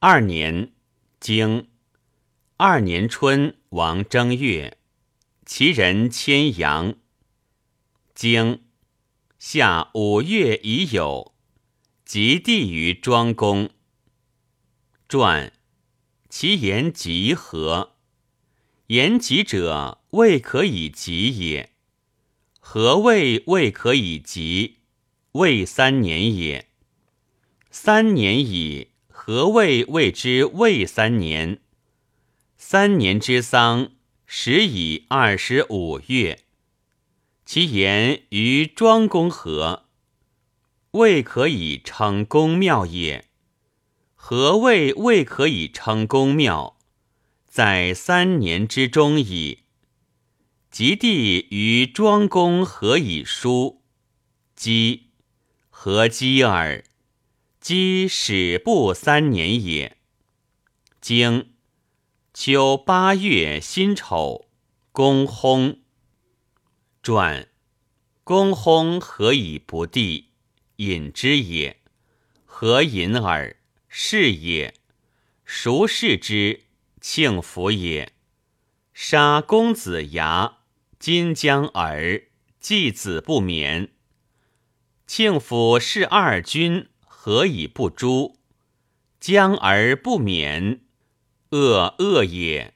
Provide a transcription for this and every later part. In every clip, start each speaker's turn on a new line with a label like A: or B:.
A: 二年，经二年春，王正月，其人牵羊。经夏五月已有，及地于庄公。传其言吉何？言吉者，未可以及也。何谓未可以及？未三年也。三年矣。何谓谓之未三年？三年之丧，始以二十五月。其言于庄公何？未可以称公庙也。何谓未可以称公庙？在三年之中矣。及帝于庄公何以书？姬何姬耳？姬始不三年也。经秋八月辛丑，公薨。传公薨何以不帝？隐之也。何隐耳？是也。孰视之？庆福也。杀公子牙，今将耳，继子不免。庆府是二君。何以不诛？将而不免，恶恶也；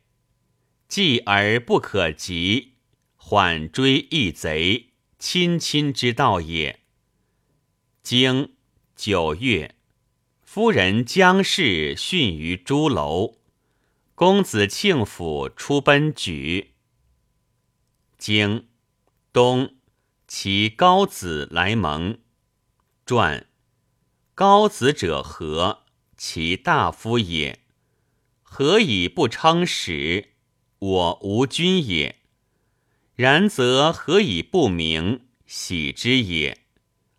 A: 继而不可及，缓追一贼，亲亲之道也。经九月，夫人姜氏殉于朱楼，公子庆府出奔举。经冬，其高子来蒙传。高子者何？其大夫也。何以不称使？我无君也。然则何以不明？喜之也。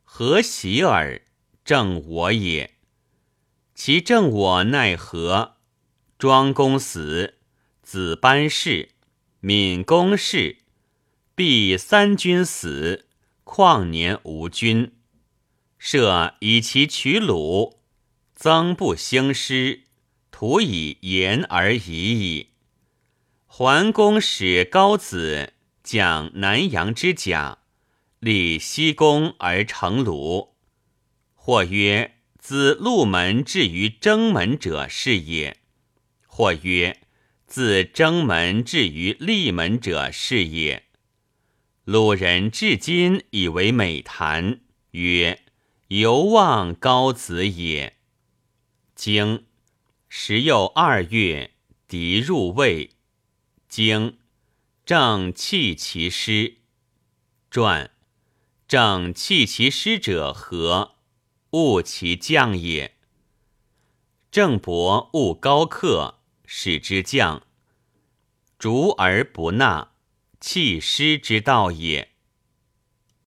A: 何喜耳？正我也。其正我奈何？庄公死，子班氏，闵公氏，必三君死，况年无君？设以其取鲁，曾不兴师，徒以言而已矣。桓公使高子将南阳之甲，立西宫而成鲁。或曰：自鹿门至于征门者是也；或曰：自征门至于立门者是也。鲁人至今以为美谈，曰。犹望高子也。经时又二月，敌入魏。经正弃其师。传正弃其师者何？误其将也。郑伯误高克，使之将。逐而不纳，弃师之道也。